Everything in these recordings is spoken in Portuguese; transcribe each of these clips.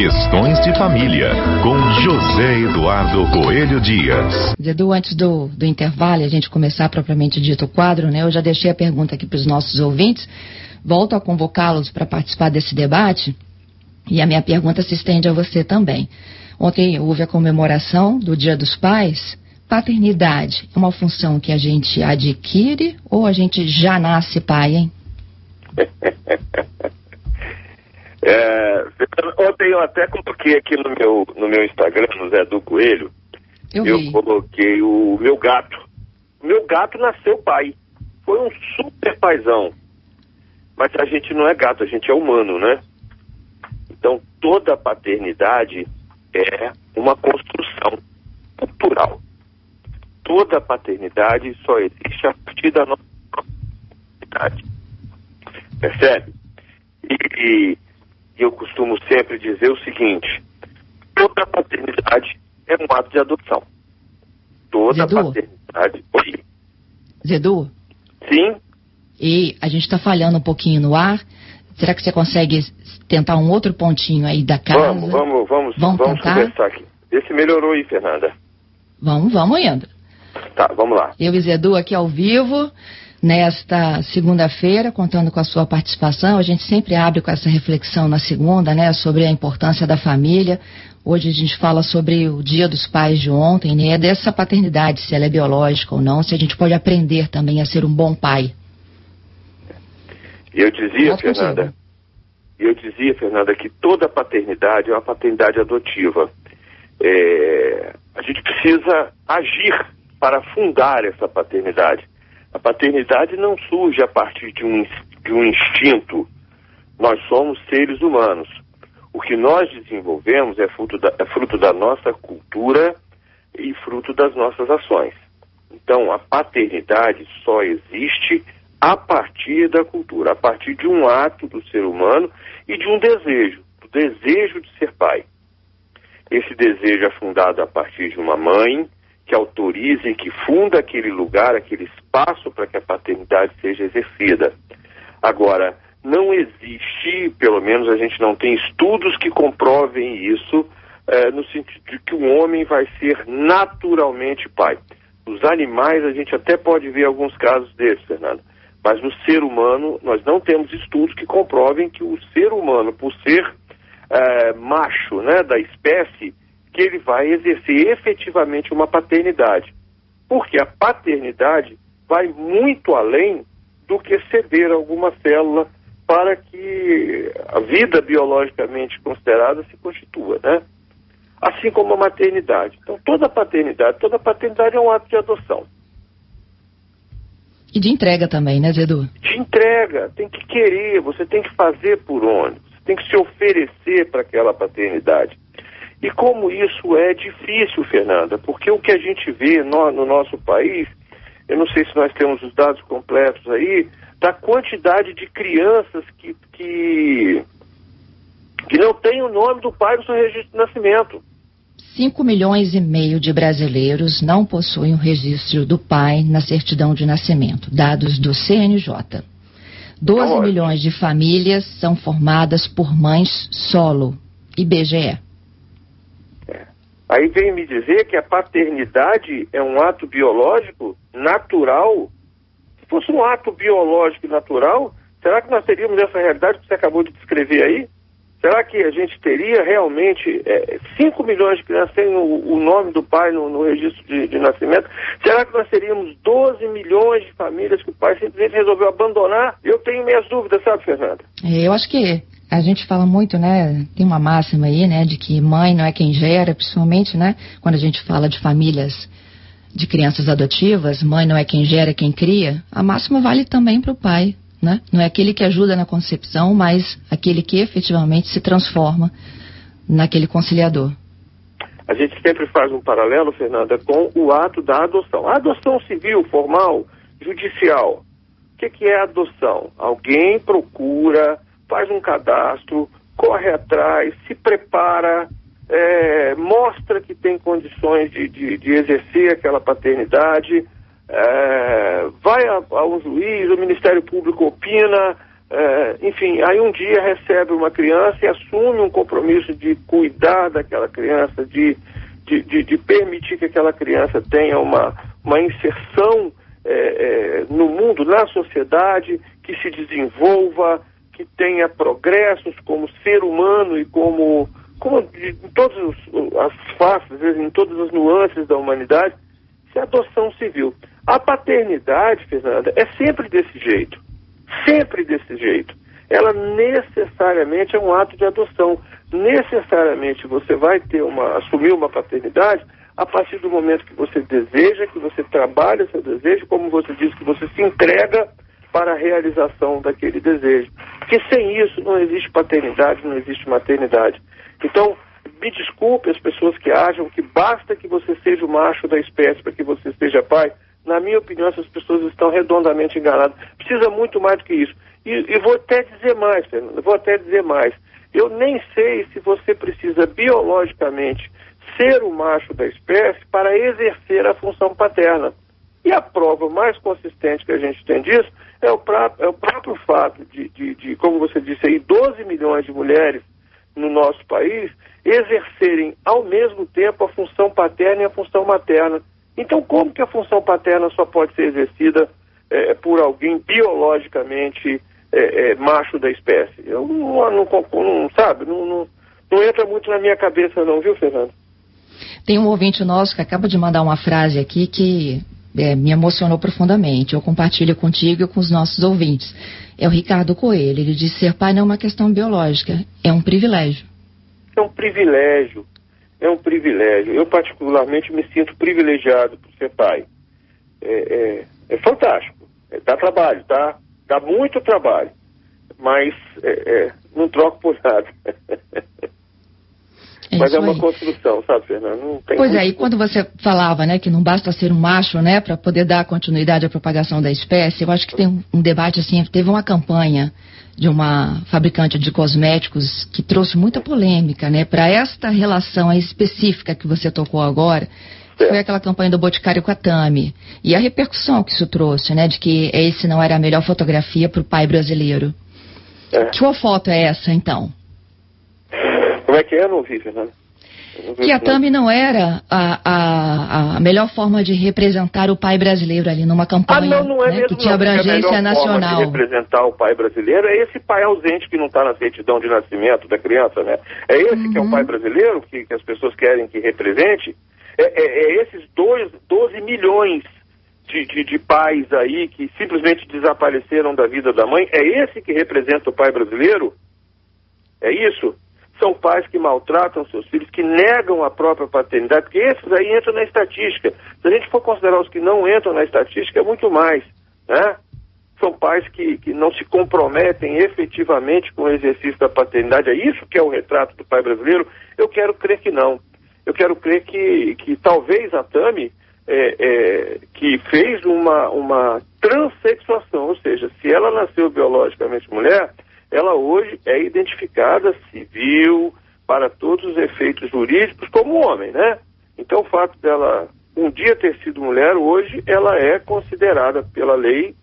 Questões de Família, com José Eduardo Coelho Dias. Edu, antes do, do intervalo, a gente começar propriamente dito o quadro, né? Eu já deixei a pergunta aqui para os nossos ouvintes. Volto a convocá-los para participar desse debate. E a minha pergunta se estende a você também. Ontem houve a comemoração do Dia dos Pais. Paternidade é uma função que a gente adquire ou a gente já nasce pai, hein? É, ontem eu até coloquei aqui no meu, no meu Instagram, no Zé do Coelho, Eu, eu, coloquei o meu gato. O meu gato nasceu pai. Foi um super paizão. Mas a gente não é gato, a gente é humano, né? Então toda paternidade é uma construção cultural. Toda paternidade só existe a partir da nossa paternidade. Percebe? E, e eu costumo sempre dizer o seguinte: toda paternidade é um ato de adoção. Toda Zedu? paternidade. Oi. Zedu, Sim, e a gente está falhando um pouquinho no ar. Será que você consegue tentar um outro pontinho aí da casa? vamos, vamos, vamos, Vamos vamos conversar aqui. Vê se melhorou aí, Fernanda. Vamos, vamos indo. Tá, vamos lá. Eu e Zedu aqui ao vivo, nesta segunda-feira, contando com a sua participação. A gente sempre abre com essa reflexão na segunda, né, sobre a importância da família. Hoje a gente fala sobre o Dia dos Pais de ontem, né, dessa paternidade, se ela é biológica ou não, se a gente pode aprender também a ser um bom pai. Eu dizia, contigo. Fernanda, e eu dizia, Fernanda, que toda paternidade é uma paternidade adotiva. É, a gente precisa agir para fundar essa paternidade. A paternidade não surge a partir de um, de um instinto. Nós somos seres humanos. O que nós desenvolvemos é fruto da, é fruto da nossa cultura e fruto das nossas ações. Então, a paternidade só existe a partir da cultura, a partir de um ato do ser humano e de um desejo, do desejo de ser pai. Esse desejo é fundado a partir de uma mãe que e que funda aquele lugar, aquele espaço para que a paternidade seja exercida. Agora, não existe, pelo menos a gente não tem estudos que comprovem isso, eh, no sentido de que um homem vai ser naturalmente pai. Nos animais a gente até pode ver alguns casos desses, Fernando. Mas no ser humano, nós não temos estudos que comprovem que o ser humano, por ser eh, macho né, da espécie, que ele vai exercer efetivamente uma paternidade. Porque a paternidade vai muito além do que ceder alguma célula para que a vida biologicamente considerada se constitua, né? Assim como a maternidade. Então, toda paternidade, toda paternidade é um ato de adoção. E de entrega também, né, Zedu? de entrega, tem que querer, você tem que fazer por onde, você tem que se oferecer para aquela paternidade. E como isso é difícil, Fernanda, porque o que a gente vê no, no nosso país, eu não sei se nós temos os dados completos aí, da quantidade de crianças que, que, que não tem o nome do pai no seu registro de nascimento. 5 milhões e meio de brasileiros não possuem o registro do pai na certidão de nascimento, dados do CNJ. 12 Ótimo. milhões de famílias são formadas por mães solo, IBGE. Aí vem me dizer que a paternidade é um ato biológico natural. Se fosse um ato biológico natural, será que nós teríamos essa realidade que você acabou de descrever aí? Será que a gente teria realmente 5 milhões de crianças têm o, o nome do pai no, no registro de, de nascimento? Será que nós teríamos 12 milhões de famílias que o pai simplesmente resolveu abandonar? Eu tenho minhas dúvidas, sabe, Fernanda? É, Eu acho que a gente fala muito, né? Tem uma máxima aí, né? De que mãe não é quem gera, principalmente, né? Quando a gente fala de famílias de crianças adotivas, mãe não é quem gera, é quem cria. A máxima vale também para o pai, né? Não é aquele que ajuda na concepção, mas aquele que efetivamente se transforma naquele conciliador. A gente sempre faz um paralelo, Fernanda, com o ato da adoção. A adoção civil, formal, judicial. O que, que é adoção? Alguém procura, faz um cadastro, corre atrás, se prepara, é, mostra que tem condições de, de, de exercer aquela paternidade, é, vai a, a um juiz, o Ministério Público opina, é, enfim, aí um dia recebe uma criança e assume um compromisso de cuidar daquela criança, de, de, de, de permitir que aquela criança tenha uma, uma inserção é, é, no mundo, na sociedade, que se desenvolva, que tenha progressos como ser humano e como, como em todas as faces, em todas as nuances da humanidade, isso é adoção civil. A paternidade, Fernanda, é sempre desse jeito. Sempre desse jeito. Ela necessariamente é um ato de adoção. Necessariamente você vai ter uma, assumir uma paternidade a partir do momento que você deseja, que você trabalha seu desejo, como você diz, que você se entrega para a realização daquele desejo. Porque sem isso não existe paternidade, não existe maternidade. Então, me desculpe as pessoas que acham que basta que você seja o macho da espécie para que você seja pai. Na minha opinião, essas pessoas estão redondamente enganadas. Precisa muito mais do que isso. E, e vou até dizer mais, Fernando, vou até dizer mais. Eu nem sei se você precisa biologicamente ser o macho da espécie para exercer a função paterna. E a prova mais consistente que a gente tem disso é o, prá é o próprio fato de, de, de, como você disse aí, 12 milhões de mulheres no nosso país exercerem ao mesmo tempo a função paterna e a função materna. Então, como que a função paterna só pode ser exercida é, por alguém biologicamente é, é, macho da espécie? Eu não, não, não sabe, não, não, não entra muito na minha cabeça não, viu, Fernando? Tem um ouvinte nosso que acaba de mandar uma frase aqui que é, me emocionou profundamente. Eu compartilho contigo e com os nossos ouvintes. É o Ricardo Coelho. Ele diz: ser pai não é uma questão biológica, é um privilégio. É um privilégio. É um privilégio. Eu, particularmente, me sinto privilegiado por ser pai. É, é, é fantástico. É, dá trabalho, tá? Dá muito trabalho. Mas é, é, não troco por nada. É Mas é uma aí. construção, sabe, Fernando? pois é, e quando você falava, né, que não basta ser um macho, né, para poder dar continuidade à propagação da espécie, eu acho que tem um, um debate assim, teve uma campanha de uma fabricante de cosméticos que trouxe muita polêmica, né, para esta relação específica que você tocou agora. É. Foi aquela campanha do Boticário com a Tami. E a repercussão que isso trouxe, né, de que esse não era a melhor fotografia para o pai brasileiro. É. Que foto é essa, então? Como é que é? Não ouvi, Fernando. Que a Tami não era a, a, a, melhor forma de representar o pai brasileiro ali numa campanha ah, não, não é né, mesmo, que tinha abrangência a nacional. Forma de representar o pai brasileiro é esse pai ausente que não está na certidão de nascimento da criança, né? É esse uhum. que é o pai brasileiro que, que, as pessoas querem que represente. É, é, é esses dois, 12 milhões de, de, de pais aí que simplesmente desapareceram da vida da mãe. É esse que representa o pai brasileiro? É isso? São pais que maltratam seus filhos, que negam a própria paternidade, porque esses aí entram na estatística. Se a gente for considerar os que não entram na estatística, é muito mais, né? São pais que, que não se comprometem efetivamente com o exercício da paternidade. É isso que é o retrato do pai brasileiro? Eu quero crer que não. Eu quero crer que, que talvez a Tami, é, é, que fez uma, uma transexuação, ou seja, se ela nasceu biologicamente mulher, ela hoje é identificada civil, para todos os efeitos jurídicos, como homem, né? Então, o fato dela um dia ter sido mulher, hoje ela é considerada pela lei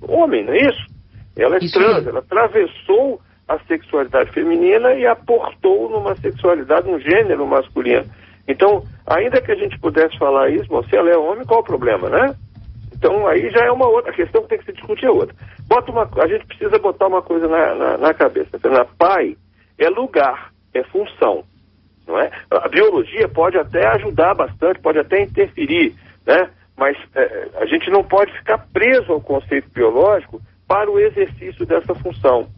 homem, não é isso? Ela é isso trans, é. ela atravessou a sexualidade feminina e aportou numa sexualidade, um gênero masculino. Então, ainda que a gente pudesse falar isso, bom, se ela é homem, qual o problema, né? Então aí já é uma outra, questão que tem que se discutir é outra. Bota uma, a gente precisa botar uma coisa na, na, na cabeça. Na pai é lugar, é função. Não é? A biologia pode até ajudar bastante, pode até interferir, né? mas é, a gente não pode ficar preso ao conceito biológico para o exercício dessa função.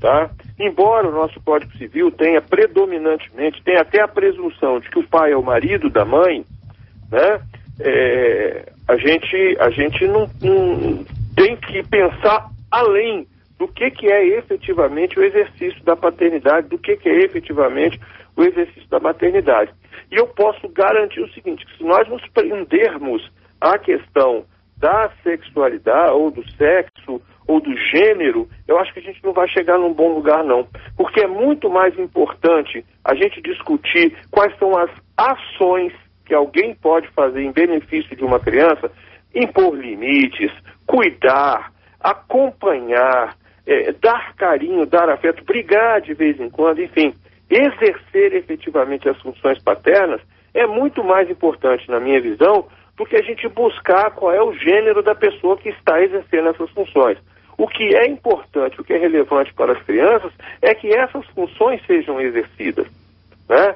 Tá? Embora o nosso Código Civil tenha predominantemente, tenha até a presunção de que o pai é o marido da mãe, né? É, a gente, a gente não, não, tem que pensar além do que, que é efetivamente o exercício da paternidade, do que, que é efetivamente o exercício da maternidade. E eu posso garantir o seguinte, se nós nos prendermos à questão da sexualidade, ou do sexo, ou do gênero, eu acho que a gente não vai chegar num bom lugar, não. Porque é muito mais importante a gente discutir quais são as ações que alguém pode fazer em benefício de uma criança, impor limites, cuidar, acompanhar, é, dar carinho, dar afeto, brigar de vez em quando, enfim, exercer efetivamente as funções paternas é muito mais importante, na minha visão, do que a gente buscar qual é o gênero da pessoa que está exercendo essas funções. O que é importante, o que é relevante para as crianças, é que essas funções sejam exercidas. Né?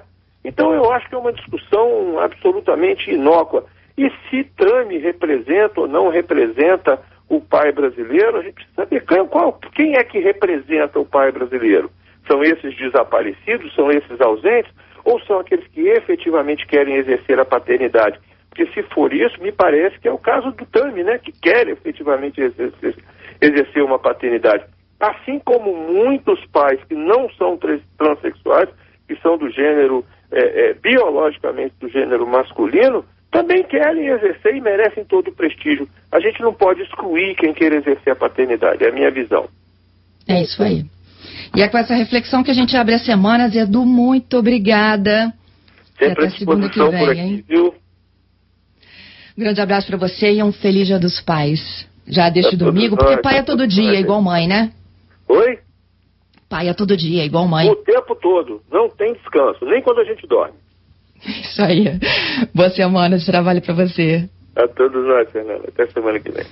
Então eu acho que é uma discussão absolutamente inócua. E se Trame representa ou não representa o pai brasileiro, a gente precisa saber quem, qual, quem é que representa o pai brasileiro. São esses desaparecidos, são esses ausentes, ou são aqueles que efetivamente querem exercer a paternidade? Porque se for isso, me parece que é o caso do Tami, né, que quer efetivamente exercer, exercer uma paternidade. Assim como muitos pais que não são transexuais, que são do gênero, é, é, biologicamente do gênero masculino, também querem exercer e merecem todo o prestígio. A gente não pode excluir quem quer exercer a paternidade, é a minha visão. É isso aí. E é com essa reflexão que a gente abre a semana, Zedu, muito obrigada. Sempre segunda que vem, aqui, hein? Viu? Um grande abraço para você e um feliz Dia dos Pais. Já deste tá domingo, porque pai é todo dia, igual mãe, né? Oi? Pai é todo dia, igual mãe. O tempo todo. Não tem descanso, nem quando a gente dorme. Isso aí. Boa semana de trabalho para você. A todos nós, Fernanda. Até semana que vem.